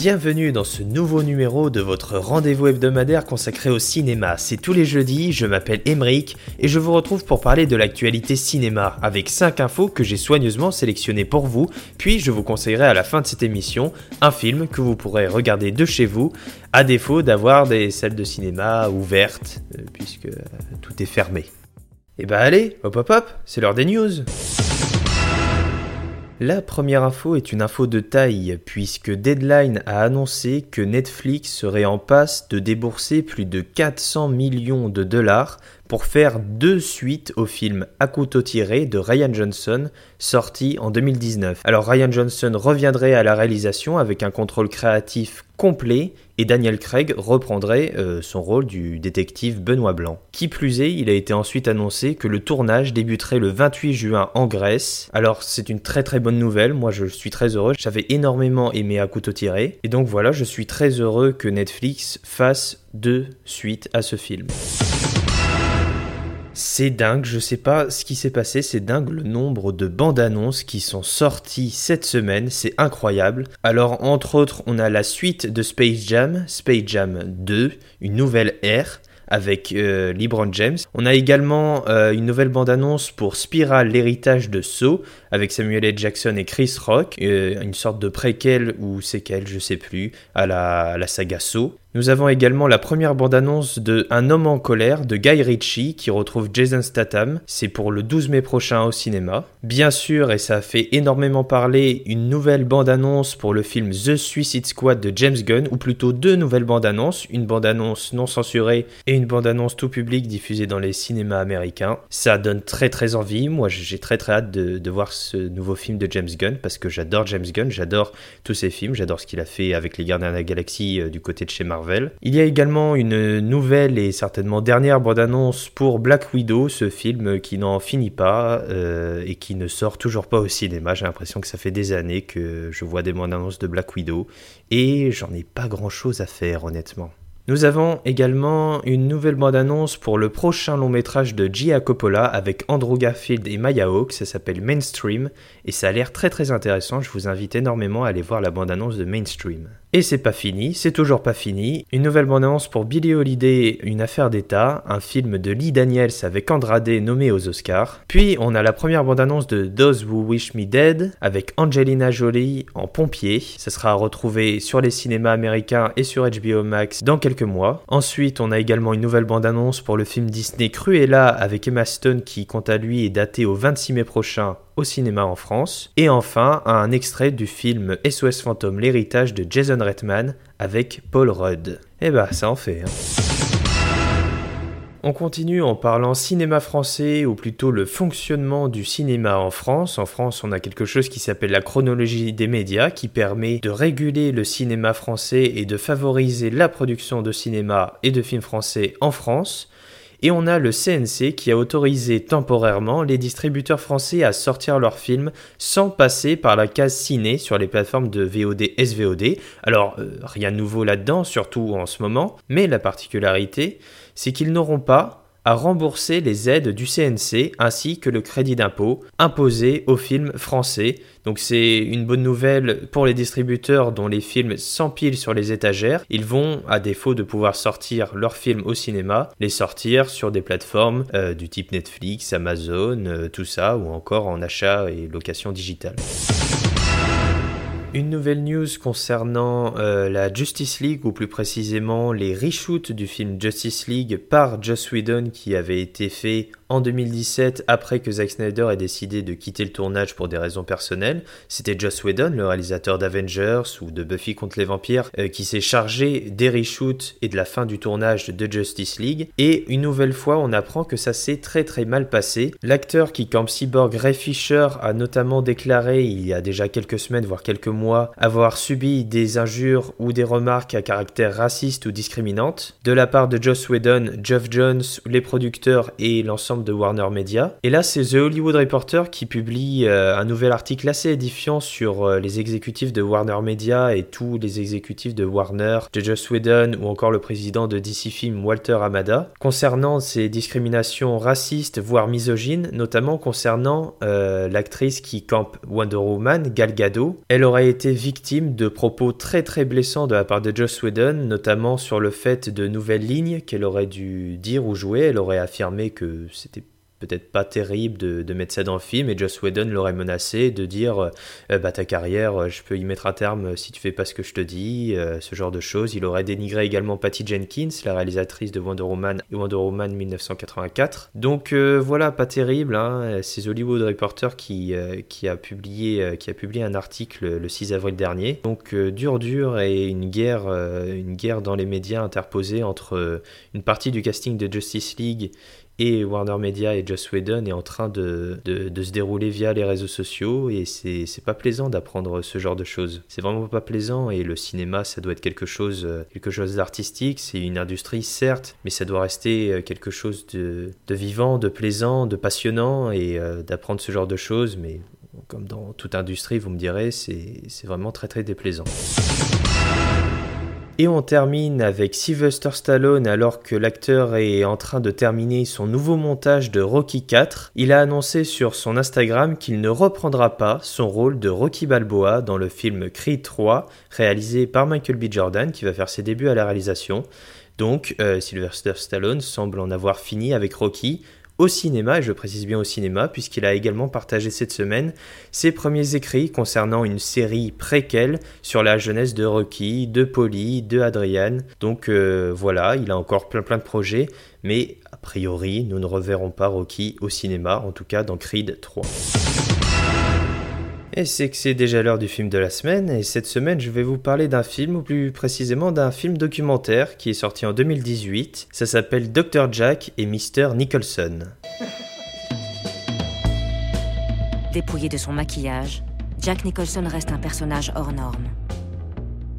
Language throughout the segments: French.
Bienvenue dans ce nouveau numéro de votre rendez-vous hebdomadaire consacré au cinéma. C'est tous les jeudis, je m'appelle Emeric et je vous retrouve pour parler de l'actualité cinéma avec 5 infos que j'ai soigneusement sélectionnées pour vous, puis je vous conseillerai à la fin de cette émission un film que vous pourrez regarder de chez vous, à défaut d'avoir des salles de cinéma ouvertes, euh, puisque euh, tout est fermé. Et bah allez, hop hop hop, c'est l'heure des news la première info est une info de taille, puisque Deadline a annoncé que Netflix serait en passe de débourser plus de 400 millions de dollars pour faire deux suites au film À couteau tiré de Ryan Johnson, sorti en 2019. Alors Ryan Johnson reviendrait à la réalisation avec un contrôle créatif complet et Daniel Craig reprendrait euh, son rôle du détective Benoît Blanc. Qui plus est, il a été ensuite annoncé que le tournage débuterait le 28 juin en Grèce. Alors c'est une très très bonne nouvelle, moi je suis très heureux, j'avais énormément aimé À couteau tiré, et donc voilà, je suis très heureux que Netflix fasse deux suites à ce film. C'est dingue, je sais pas ce qui s'est passé, c'est dingue le nombre de bandes annonces qui sont sorties cette semaine, c'est incroyable. Alors entre autres, on a la suite de Space Jam, Space Jam 2, une nouvelle ère avec euh, LeBron James. On a également euh, une nouvelle bande-annonce pour Spiral, l'héritage de Saw, avec Samuel L. Jackson et Chris Rock, euh, une sorte de préquel ou séquel, je sais plus, à la, à saga Saw. Nous avons également la première bande-annonce de Un homme en colère de Guy Ritchie qui retrouve Jason Statham. C'est pour le 12 mai prochain au cinéma. Bien sûr, et ça a fait énormément parler, une nouvelle bande-annonce pour le film The Suicide Squad de James Gunn, ou plutôt deux nouvelles bandes-annonces, une bande-annonce non censurée et une bande-annonce tout public diffusée dans les cinémas américains. Ça donne très très envie. Moi, j'ai très très hâte de, voir ce nouveau film de James Gunn parce que j'adore James Gunn, j'adore tous ses films, j'adore ce qu'il a fait avec les Gardiens de la Galaxie euh, du côté de chez Marvel. Il y a également une nouvelle et certainement dernière bande-annonce pour Black Widow, ce film qui n'en finit pas euh, et qui ne sort toujours pas au cinéma. J'ai l'impression que ça fait des années que je vois des bandes-annonces de Black Widow et j'en ai pas grand-chose à faire honnêtement. Nous avons également une nouvelle bande-annonce pour le prochain long métrage de Gia Coppola avec Andrew Garfield et Maya Hawke, ça s'appelle Mainstream, et ça a l'air très très intéressant, je vous invite énormément à aller voir la bande-annonce de Mainstream. Et c'est pas fini, c'est toujours pas fini, une nouvelle bande-annonce pour Billy Holiday, Une affaire d'État, un film de Lee Daniels avec Andrade nommé aux Oscars. Puis on a la première bande-annonce de Those Who Wish Me Dead avec Angelina Jolie en pompier, ça sera retrouvé sur les cinémas américains et sur HBO Max dans quelques mois. Ensuite, on a également une nouvelle bande-annonce pour le film Disney Cruella avec Emma Stone qui, quant à lui, est daté au 26 mai prochain au cinéma en France. Et enfin, un extrait du film SOS Fantôme, l'héritage de Jason Avec Paul Rudd. Eh bah, ça en fait. Hein. On continue en parlant cinéma français, ou plutôt le fonctionnement du cinéma en France. En France, on a quelque chose qui s'appelle la chronologie des médias, qui permet de réguler le cinéma français et de favoriser la production de cinéma et de films français en France. Et on a le CNC qui a autorisé temporairement les distributeurs français à sortir leurs films sans passer par la case ciné sur les plateformes de VOD SVOD. Alors euh, rien de nouveau là-dedans, surtout en ce moment, mais la particularité, c'est qu'ils n'auront pas à rembourser les aides du CNC ainsi que le crédit d'impôt imposé aux films français. Donc c'est une bonne nouvelle pour les distributeurs dont les films s'empilent sur les étagères. Ils vont, à défaut de pouvoir sortir leurs films au cinéma, les sortir sur des plateformes euh, du type Netflix, Amazon, euh, tout ça, ou encore en achat et location digitale. Une nouvelle news concernant euh, la Justice League, ou plus précisément les reshoots du film Justice League par Joss Whedon qui avait été fait en 2017 après que Zack Snyder ait décidé de quitter le tournage pour des raisons personnelles. C'était Joss Whedon, le réalisateur d'Avengers ou de Buffy contre les vampires, euh, qui s'est chargé des reshoots et de la fin du tournage de Justice League. Et une nouvelle fois, on apprend que ça s'est très très mal passé. L'acteur qui campe Cyborg Ray Fisher a notamment déclaré il y a déjà quelques semaines, voire quelques mois, avoir subi des injures ou des remarques à caractère raciste ou discriminante de la part de Joss Whedon, Geoff Jones, les producteurs et l'ensemble de Warner Media. Et là, c'est The Hollywood Reporter qui publie euh, un nouvel article assez édifiant sur euh, les exécutifs de Warner Media et tous les exécutifs de Warner, de Joss Whedon ou encore le président de DC Film Walter Amada, concernant ces discriminations racistes, voire misogynes, notamment concernant euh, l'actrice qui campe Wonder Woman, Gal Gadot. Elle aurait été victime de propos très très blessants de la part de Joss Whedon, notamment sur le fait de nouvelles lignes qu'elle aurait dû dire ou jouer. Elle aurait affirmé que c'était peut-être pas terrible de, mettre ça dans le film et Joss Whedon l'aurait menacé de dire euh, bah ta carrière euh, je peux y mettre un terme si tu fais pas ce que je te dis euh, ce genre de choses. Il aurait dénigré également Patty Jenkins la réalisatrice de Wonder Woman Wonder Woman 1984 donc voilà pas terrible hein. c'est Hollywood Reporter qui, qui a publié qui a publié un article le 6 avril dernier. Donc dur dur et une guerre une guerre dans les médias interposée entre une partie du casting de Justice League et Warner Media et Joss Whedon est en train de, de, se dérouler via les réseaux sociaux et c'est pas plaisant d'apprendre ce genre de choses. C'est vraiment pas plaisant et le cinéma ça doit être quelque chose euh, quelque chose d'artistique, c'est une industrie certes, mais ça doit rester euh, quelque chose de, de vivant, de plaisant, de passionnant et euh, d'apprendre ce genre de choses mais comme dans toute industrie, vous me direz, c'est vraiment très très déplaisant. Et on termine avec Sylvester Stallone alors que l'acteur est en train de terminer son nouveau montage de Rocky 4. Il a annoncé sur son Instagram qu'il ne reprendra pas son rôle de Rocky Balboa dans le film Creed 3 réalisé par Michael B. Jordan qui va faire ses débuts à la réalisation. Donc euh, Sylvester Stallone semble en avoir fini avec Rocky, au cinéma, et je précise bien au cinéma, puisqu'il a également partagé cette semaine ses premiers écrits concernant une série préquelle sur la jeunesse de Rocky, de Polly, de Adrian. Donc euh, voilà, il a encore plein plein de projets, mais a priori, nous ne reverrons pas Rocky au cinéma, en tout cas dans Creed 3. Et c'est que c'est déjà l'heure du film de la semaine, et cette semaine je vais vous parler d'un film, ou plus précisément d'un film documentaire qui est sorti en 2018. Ça s'appelle Dr. Jack et Mr. Nicholson. Dépouillé de son maquillage, Jack Nicholson reste un personnage hors norme.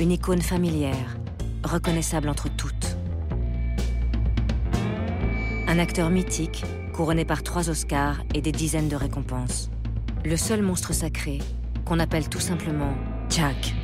Une icône familière, reconnaissable entre toutes. Un acteur mythique, couronné par trois Oscars et des dizaines de récompenses le seul monstre sacré qu'on appelle tout simplement Jack.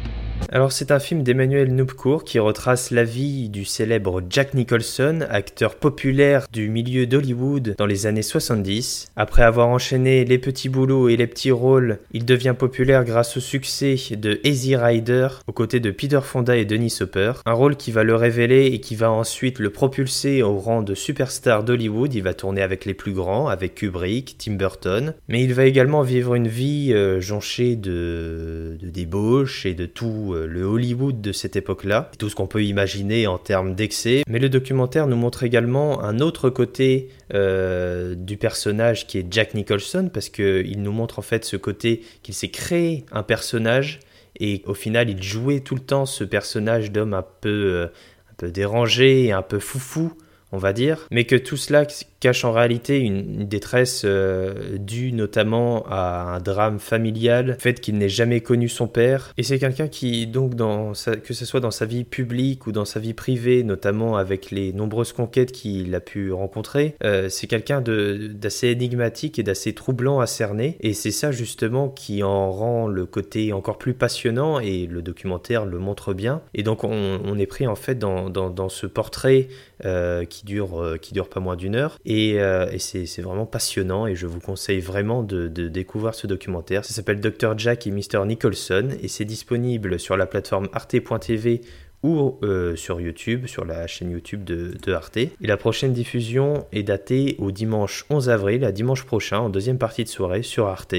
Alors c'est un film d'Emmanuel Noubcourt qui retrace la vie du célèbre Jack Nicholson, acteur populaire du milieu d'Hollywood dans les années 70. Après avoir enchaîné les petits boulots et les petits rôles, il devient populaire grâce au succès de Easy Rider aux côtés de Peter Fonda et Denis Hopper, un rôle qui va le révéler et qui va ensuite le propulser au rang de superstar d'Hollywood. Il va tourner avec les plus grands, avec Kubrick, Tim Burton, mais il va également vivre une vie euh, jonchée de, de débauche et de tout euh, le Hollywood de cette époque-là, tout ce qu'on peut imaginer en termes d'excès. Mais le documentaire nous montre également un autre côté euh, du personnage qui est Jack Nicholson, parce qu'il nous montre en fait ce côté qu'il s'est créé un personnage et au final il jouait tout le temps ce personnage d'homme un peu, euh, un peu dérangé un peu foufou on va dire, mais que tout cela cache en réalité une, détresse euh, due notamment à un drame familial, le fait qu'il n'ait jamais connu son père. Et c'est quelqu'un qui, donc, que ce soit dans sa vie publique ou dans sa vie privée, notamment avec les nombreuses conquêtes qu'il a pu rencontrer, euh, c'est quelqu'un d'assez énigmatique et d'assez troublant à cerner. Et c'est ça justement qui en rend le côté encore plus passionnant et le documentaire le montre bien. Et donc on, est pris en fait dans, dans, ce portrait euh, qui, dure, qui dure pas moins d'une heure et, euh, c'est vraiment passionnant et je vous conseille vraiment de, découvrir ce documentaire. Ça s'appelle Dr. Jack et Mr. Nicholson et c'est disponible sur la plateforme arte.tv ou euh, sur YouTube, sur la chaîne YouTube de, de, Arte. Et la prochaine diffusion est datée au dimanche 11 avril, à dimanche prochain, en deuxième partie de soirée sur Arte.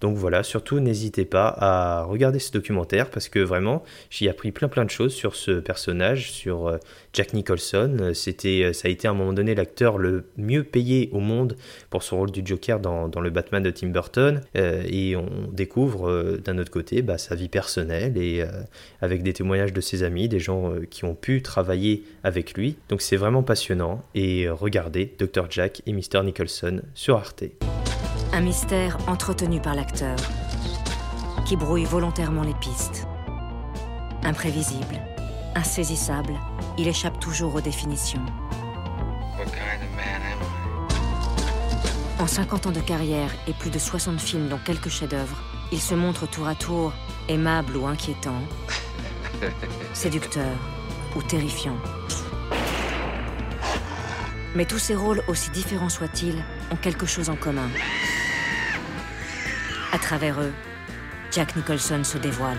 Donc voilà, surtout n'hésitez pas à regarder ce documentaire parce que vraiment, j'y ai appris plein plein de choses sur ce personnage, sur euh, Jack Nicholson. C'était, euh, ça a été à un moment donné l'acteur le mieux payé au monde pour son rôle du Joker dans, le Batman de Tim Burton. Euh, et on découvre d'un autre côté bah, sa vie personnelle et avec des témoignages de ses amis, des gens qui ont pu travailler avec lui. Donc c'est vraiment passionnant. Et regardez Dr. Jack et Mr. Nicholson sur Arte. Un mystère entretenu par l'acteur, qui brouille volontairement les pistes. Imprévisible, insaisissable, il échappe toujours aux définitions. En 50 ans de carrière et plus de 60 films dont quelques chefs-d'œuvre, il se montre tour à tour aimable ou inquiétant, séducteur ou terrifiant. Mais tous ces rôles, aussi différents soient-ils, ont quelque chose en commun. À travers eux, Jack Nicholson se dévoile.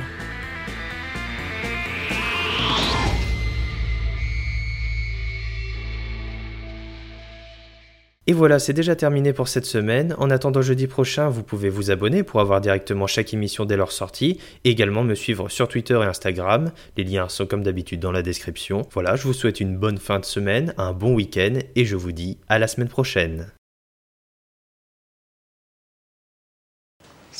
Et voilà, c'est déjà terminé pour cette semaine. En attendant jeudi prochain, vous pouvez vous abonner pour avoir directement chaque émission dès leur sortie, également me suivre sur Twitter et Instagram. Les liens sont comme d'habitude dans la description. Voilà, je vous souhaite une bonne fin de semaine, un bon week-end, et je vous dis à la semaine prochaine.